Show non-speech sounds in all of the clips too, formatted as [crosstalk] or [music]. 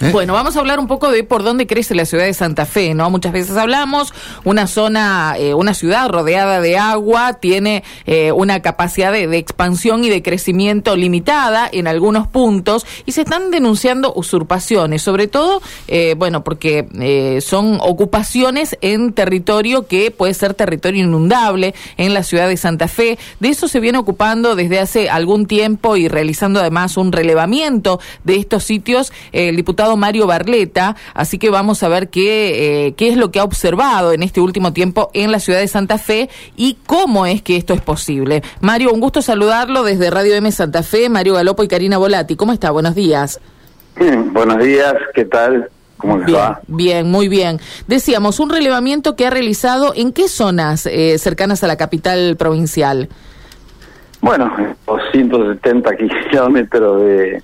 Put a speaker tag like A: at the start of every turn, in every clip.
A: ¿Eh?
B: Bueno, vamos a hablar un poco de por dónde crece la ciudad de Santa Fe, ¿no? Muchas veces hablamos, una zona, eh, una ciudad rodeada de agua tiene eh, una capacidad de, expansión y de crecimiento limitada en algunos puntos y se están denunciando usurpaciones, sobre todo, bueno, porque son ocupaciones en territorio que puede ser territorio inundable en la ciudad de Santa Fe. De eso se viene ocupando desde hace algún tiempo y realizando además un relevamiento de estos sitios el diputado Mario Barleta, así que vamos a ver qué, eh, qué es lo que ha observado en este último tiempo en la ciudad de Santa Fe y cómo es que esto es posible. Mario, un gusto saludarlo desde Radio M Santa Fe, Mario Galopo y Karina Volati. ¿Cómo está? Buenos días.
C: Bien, buenos días, ¿qué tal? ¿Cómo les
B: Bien,
C: va?
B: bien, muy bien. Decíamos, un relevamiento que ha realizado en qué zonas eh, cercanas a la capital provincial.
C: Bueno, 270 [laughs] kilómetros de,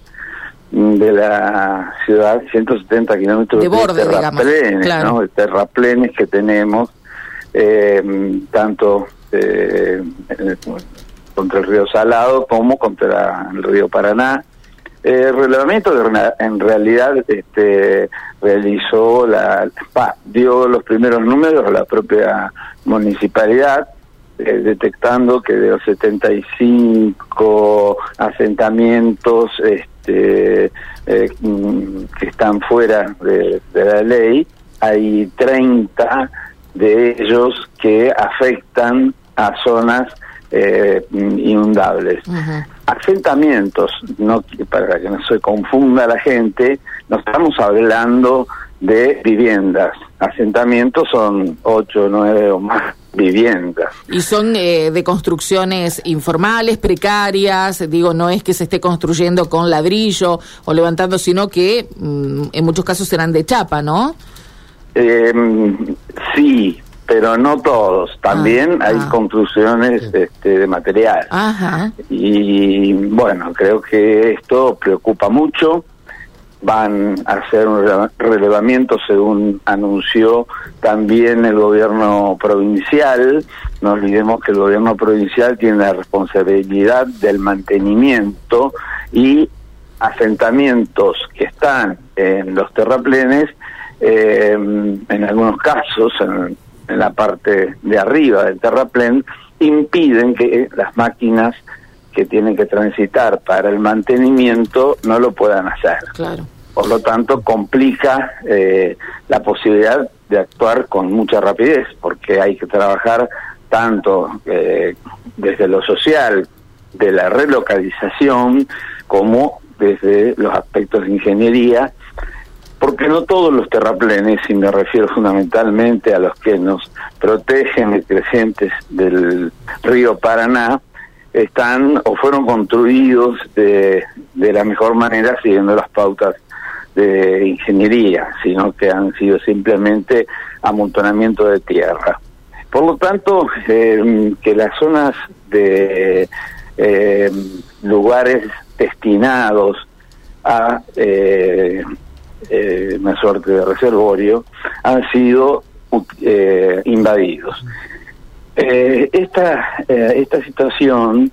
C: de la ciudad, 170 kilómetros
B: De borde,
C: terraplenes,
B: claro.
C: ¿no? De terraplenes que tenemos, eh, tanto eh, contra el río Salado como contra el río Paraná. Eh, el relevamiento que rena- en realidad este, realizó la, pa, dio los primeros números la propia municipalidad, eh, detectando que de los 75 asentamientos este, eh, mm, que están fuera de, de la ley, hay 30 de ellos que afectan a zonas eh, inundables. Asentamientos, no para que no se confunda la gente, no estamos hablando de viviendas. Asentamientos son ocho, nueve o más viviendas.
B: Y son eh, de construcciones informales, precarias, digo, no es que se esté construyendo con ladrillo o levantando, sino que mm, en muchos casos serán de chapa, ¿no?
C: Eh, sí, pero no todos. También
B: Ah,
C: hay
B: ah.
C: construcciones este, de material.
B: Ajá.
C: Y bueno, creo que esto preocupa mucho. Van a hacer un rele- relevamiento según anunció también el gobierno provincial. No olvidemos que el gobierno provincial tiene la responsabilidad del mantenimiento y asentamientos que están en los terraplenes, eh, en algunos casos, en, en la parte de arriba del terraplén, impiden que las máquinas que tienen que transitar para el mantenimiento no lo puedan hacer.
B: Claro.
C: Por lo tanto, complica eh, la posibilidad de actuar con mucha rapidez, porque hay que trabajar tanto eh, desde lo social, de la relocalización, como desde los aspectos de ingeniería, porque no todos los terraplenes, y me refiero fundamentalmente a los que nos protegen de crecientes del río Paraná, están o fueron construidos de, de la mejor manera siguiendo las pautas de ingeniería, sino que han sido simplemente amontonamiento de tierra. Por lo tanto, eh, que las zonas de eh, lugares destinados a eh, eh, una suerte de reservorio han sido eh, invadidos. Eh, esta, esta situación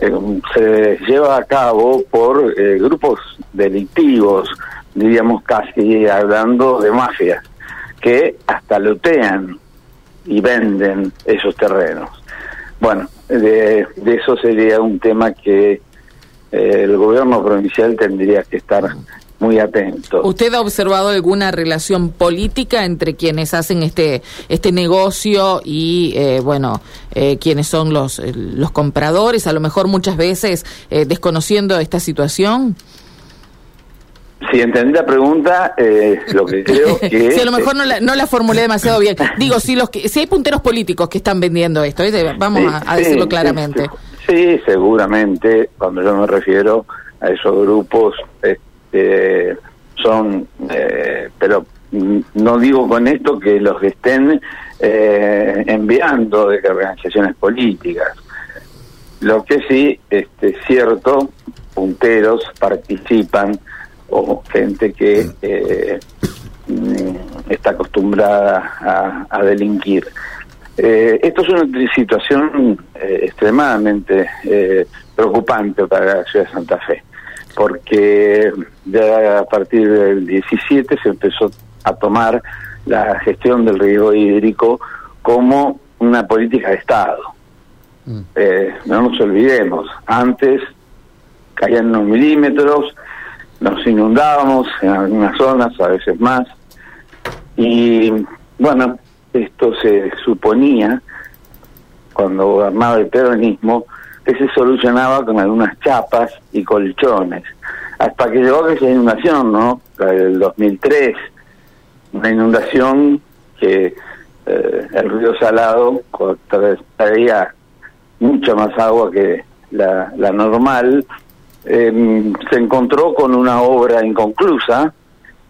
C: eh, se lleva a cabo por grupos delictivos, diríamos casi hablando de mafias, que hasta lotean y venden esos terrenos. Bueno, de, de eso sería un tema que eh, el gobierno provincial tendría que estar muy atento.
B: ¿Usted ha observado alguna relación política entre quienes hacen este este negocio y, eh, bueno, eh, quienes son los, eh, los compradores, a lo mejor muchas veces eh, desconociendo esta situación?
C: Si entendí la pregunta, eh, lo que creo [laughs] que...
B: si a lo mejor no la, no la formulé demasiado bien. Digo, si los que, si hay punteros políticos que están vendiendo esto, ¿eh? vamos
C: Sí,
B: a, a decirlo
C: sí,
B: claramente.
C: Sí, seguramente, cuando yo me refiero a esos grupos, este, son, eh, pero no digo con esto que los estén eh, enviando de organizaciones políticas. Lo que sí este, es cierto, punteros participan o gente que eh, está acostumbrada a, a delinquir. Eh, esto es una situación eh, extremadamente eh, preocupante para la ciudad de Santa Fe. porque ya a partir del 17 se empezó a tomar la gestión del riesgo hídrico como una política de Estado. Mm. Eh, no nos olvidemos, antes caían unos milímetros, nos inundábamos en algunas zonas, a veces más, y bueno, esto se suponía, cuando gobernaba el peronismo, que se solucionaba con algunas chapas y colchones, hasta que llegó esa inundación, ¿no? La del 2003, una inundación que eh, el río Salado traía mucha más agua que la, normal, em, se encontró con una obra inconclusa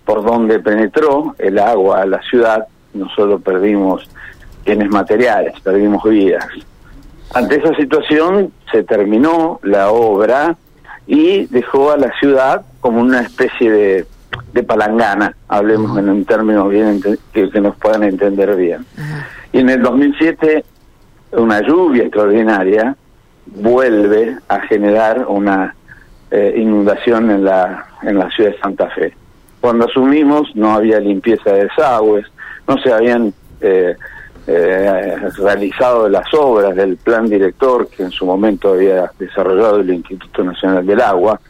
C: por donde penetró el agua a la ciudad, no solo perdimos bienes materiales, perdimos vidas. Ante esa situación se terminó la obra y dejó a la ciudad como una especie de, de palangana, hablemos en un término bien que, nos puedan entender bien. Y en el 2007 una lluvia extraordinaria vuelve a generar una eh, inundación en la, en la ciudad de Santa Fe. Cuando asumimos no había limpieza de desagües, no se habían eh, eh, realizado las obras del plan director que en su momento había desarrollado el Instituto Nacional del Agua.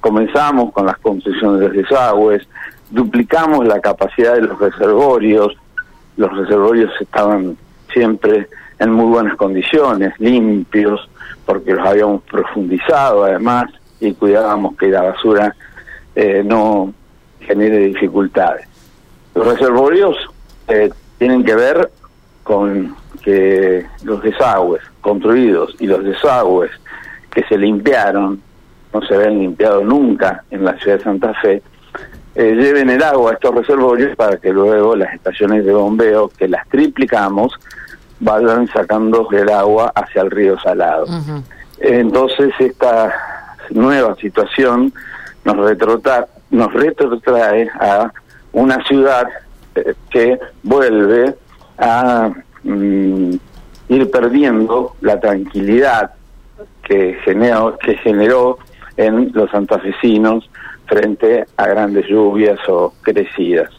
C: Comenzamos con las construcciones de desagües, duplicamos la capacidad de los reservorios, los reservorios estaban siempre en muy buenas condiciones, limpios, porque los habíamos profundizado además y cuidábamos que la basura eh, no genere dificultades. Los reservorios eh, tienen que ver con que los desagües construidos y los desagües que se limpiaron, no se habían limpiado nunca en la ciudad de Santa Fe, eh, lleven el agua a estos reservorios para que luego las estaciones de bombeo, que las triplicamos, vayan sacando el agua hacia el río Salado. Entonces esta nueva situación nos, retrota, nos retrotrae a una ciudad eh, que vuelve a mm, ir perdiendo la tranquilidad que generó, que generó en los santafesinos frente a grandes lluvias o crecidas.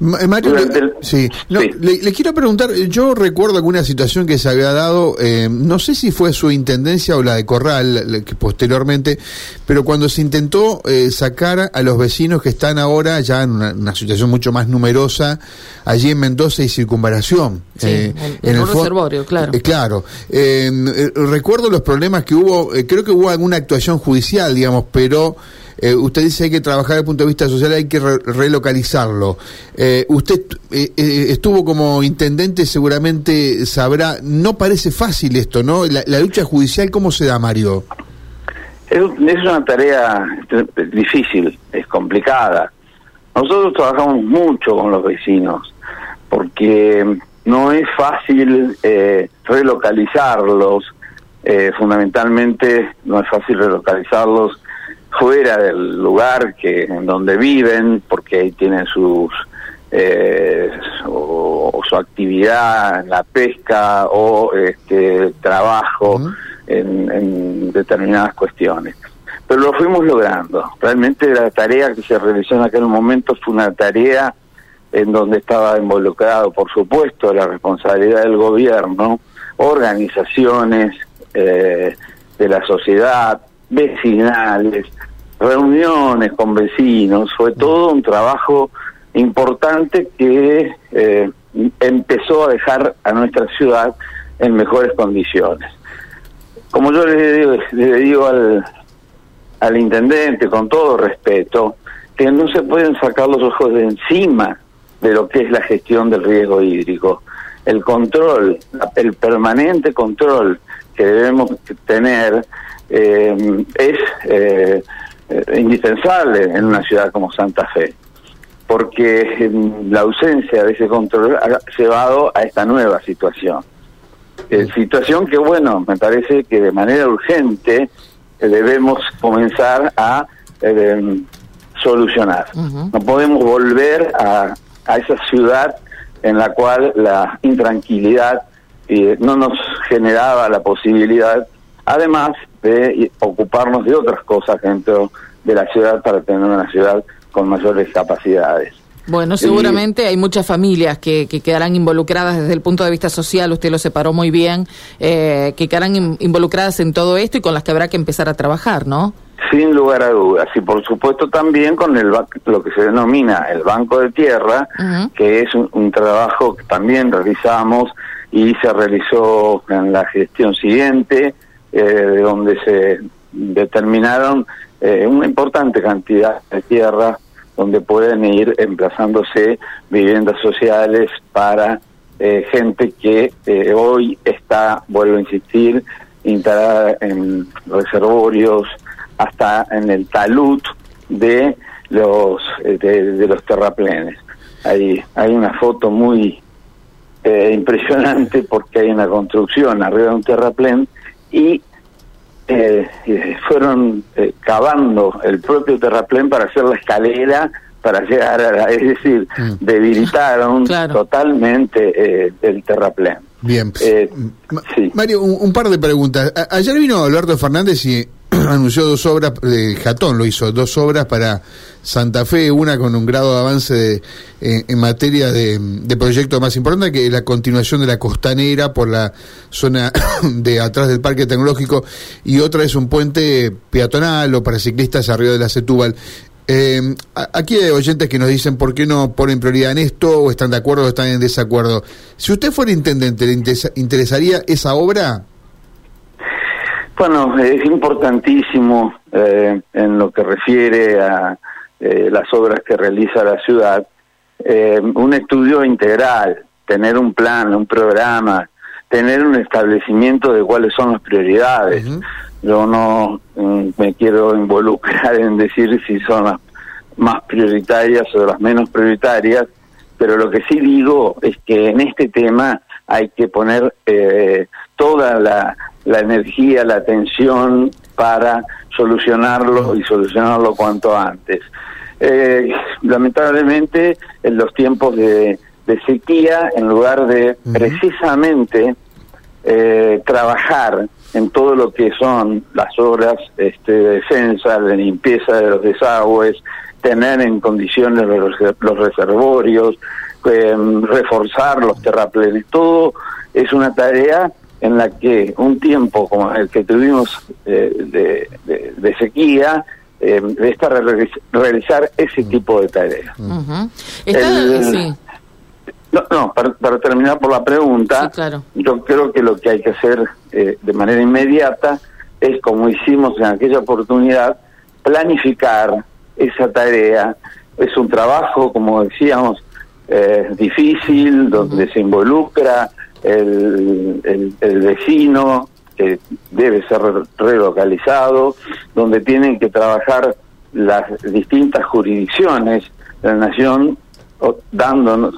A: Eh, Mario, le, sí. Le, quiero preguntar, yo recuerdo alguna situación que se había dado, eh, no sé si fue su intendencia o la de Corral, que posteriormente, pero cuando se intentó eh, sacar a los vecinos que están ahora ya en una, situación mucho más numerosa, allí en Mendoza y Circunvalación.
B: en, el reservorio, claro.
A: claro. recuerdo los problemas que hubo, creo que hubo alguna actuación judicial, digamos, pero... Eh, usted dice que hay que trabajar desde el punto de vista social, hay que relocalizarlo. Eh, usted eh, estuvo como intendente, seguramente sabrá, no parece fácil esto, ¿no? La, lucha judicial, ¿cómo se da, Mario?
C: Es, una tarea difícil, es complicada. Nosotros trabajamos mucho con los vecinos, porque no es fácil relocalizarlos, fundamentalmente no es fácil relocalizarlos fuera del lugar que en donde viven, porque ahí tienen sus eh, o, su actividad en la pesca o este trabajo en, determinadas cuestiones. Pero lo fuimos logrando. Realmente la tarea que se realizó en aquel momento fue una tarea en donde estaba involucrado, por supuesto, la responsabilidad del gobierno, organizaciones eh, de la sociedad, vecinales, reuniones con vecinos, fue todo un trabajo importante que eh, empezó a dejar a nuestra ciudad en mejores condiciones. Como yo le digo, digo al, al intendente, con todo respeto, que no se pueden sacar los ojos de encima de lo que es la gestión del riesgo hídrico. El control, el permanente control que debemos tener eh, es eh, indispensable en una ciudad como Santa Fe, porque la ausencia de ese control ha llevado a esta nueva situación. Eh, situación que, bueno, me parece que de manera urgente debemos comenzar a solucionar. No podemos volver a, a esa ciudad en la cual la intranquilidad no nos generaba la posibilidad además de ocuparnos de otras cosas dentro de la ciudad para tener una ciudad con mayores capacidades.
B: Bueno, seguramente hay muchas familias que, que, quedarán involucradas desde el punto de vista social, usted lo separó muy bien, eh, que quedarán involucradas en todo esto y con las que habrá que empezar a trabajar, ¿no?
C: Sin lugar a dudas, y por supuesto también con el lo que se denomina el Banco de Tierra, que es un, trabajo que también realizamos y se realizó en la gestión siguiente, eh, donde se determinaron eh, una importante cantidad de tierra donde pueden ir emplazándose viviendas sociales para eh, gente que eh, hoy está, vuelvo a insistir, instalada en reservorios, hasta en el talud de los de, los terraplenes. Hay, hay una foto muy impresionante porque hay una construcción arriba de un terraplén y eh, fueron eh, cavando el propio terraplén para hacer la escalera para llegar a es decir, mm. debilitaron [laughs] totalmente eh, el terraplén.
A: Bien. Eh, Mario, un, par de preguntas. ayer vino Alberto Fernández y [clears throat] anunció dos obras, de Jatón lo hizo, dos obras para Santa Fe, una con un grado de avance en, materia de, proyecto más importante, que es la continuación de la costanera por la zona [clears throat] de atrás del Parque Tecnológico, y otra es un puente peatonal o para ciclistas arriba de la Setúbal. Eh, aquí hay oyentes que nos dicen por qué no ponen prioridad en esto, o están de acuerdo o están en desacuerdo. Si usted fuera intendente, ¿le interesaría esa obra?
C: Bueno, es importantísimo eh, en lo que refiere a eh, las obras que realiza la ciudad, eh, un estudio integral, tener un plan, un programa, tener un establecimiento de cuáles son las prioridades. Yo no mm, me quiero involucrar en decir si son las más prioritarias o las menos prioritarias, pero lo que sí digo es que en este tema hay que poner toda la la energía, la atención para solucionarlo y solucionarlo cuanto antes. Eh, lamentablemente, en los tiempos de, sequía, en lugar de precisamente eh, trabajar en todo lo que son las obras este, de defensa, de limpieza de los desagües, tener en condiciones los, los reservorios, eh, reforzar los terraplenes, todo es una tarea en la que un tiempo como el que tuvimos eh, de, sequía, eh, está realizar ese tipo de tareas. No, no para, terminar por la pregunta, yo creo que lo que hay que hacer eh, de manera inmediata es, como hicimos en aquella oportunidad, planificar esa tarea. Es un trabajo, como decíamos, eh, difícil, donde se involucra el, el, vecino, que debe ser relocalizado, donde tienen que trabajar las distintas jurisdicciones de la nación dándonos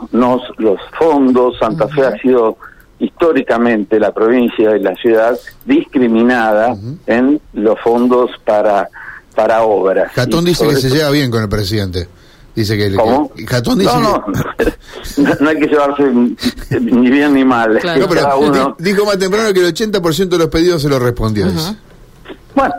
C: los fondos. Santa Fe ha sido históricamente la provincia y la ciudad discriminada en los fondos para para obras.
A: Catón dice que se lleva bien con el presidente. Dice que,
C: ¿Cómo?
A: Catón dice
C: no, [laughs] no, no hay que llevarse ni bien ni mal.
A: No, pero dijo más temprano que el 80% de los pedidos se lo respondió.
C: Bueno,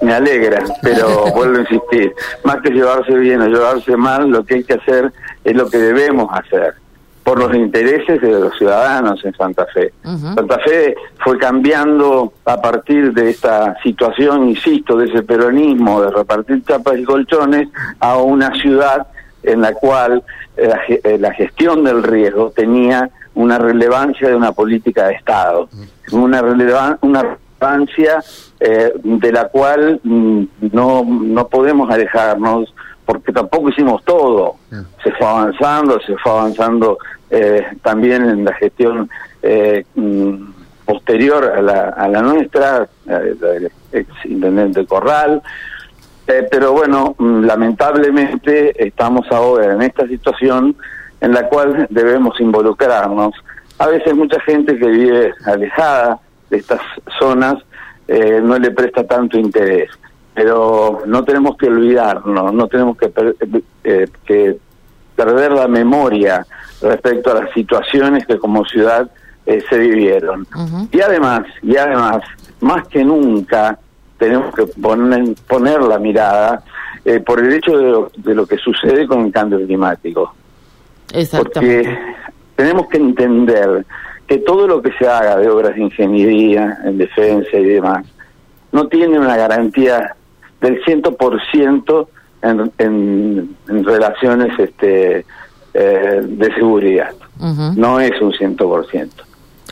C: me alegra, pero [laughs] vuelvo a insistir, más que llevarse bien o llevarse mal, lo que hay que hacer es lo que debemos hacer por los intereses de los ciudadanos en Santa Fe. Santa Fe fue cambiando a partir de esta situación, insisto, de ese peronismo de repartir chapas y colchones a una ciudad en la cual eh, eh, la, gestión del riesgo tenía una relevancia de una política de Estado, una, una relevancia eh, de la cual mm, no, no podemos alejarnos porque tampoco hicimos todo. Se fue avanzando, se fue avanzando también en la gestión mm, posterior a la, a la nuestra, del ex intendente Corral, eh, pero bueno, mm, lamentablemente estamos ahora en esta situación en la cual debemos involucrarnos. A veces mucha gente que vive alejada de estas zonas eh, no le presta tanto interés, pero no tenemos que olvidarnos, no tenemos que, eh, que perder la memoria respecto a las situaciones que como ciudad se vivieron. Y además, y además, más que nunca, tenemos que poner, poner la mirada eh, por el hecho de lo, de lo, que sucede con el cambio climático. Porque tenemos que entender que todo lo que se haga de obras de ingeniería, en defensa y demás, no tiene una garantía del 100% en, en, en relaciones este, eh, de seguridad. No es un 100%.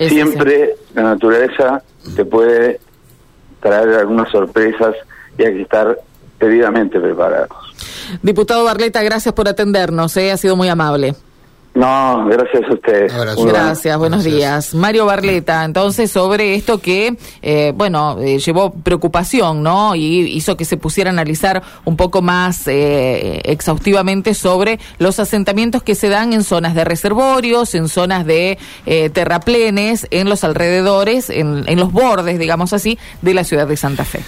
C: Siempre la naturaleza te puede traer algunas sorpresas y hay que estar debidamente preparados.
B: Diputado Barleta, gracias por atendernos, ¿eh? ha sido muy amable.
C: No, gracias a ustedes.
B: Gracias, buenos días. Mario Barleta, entonces sobre esto que, eh, bueno, eh, llevó preocupación, ¿no? Y hizo que se pusiera a analizar un poco más eh, exhaustivamente sobre los asentamientos que se dan en zonas de reservorios, en zonas de terraplenes, en los alrededores, en, en los bordes, digamos así, de la ciudad de Santa Fe.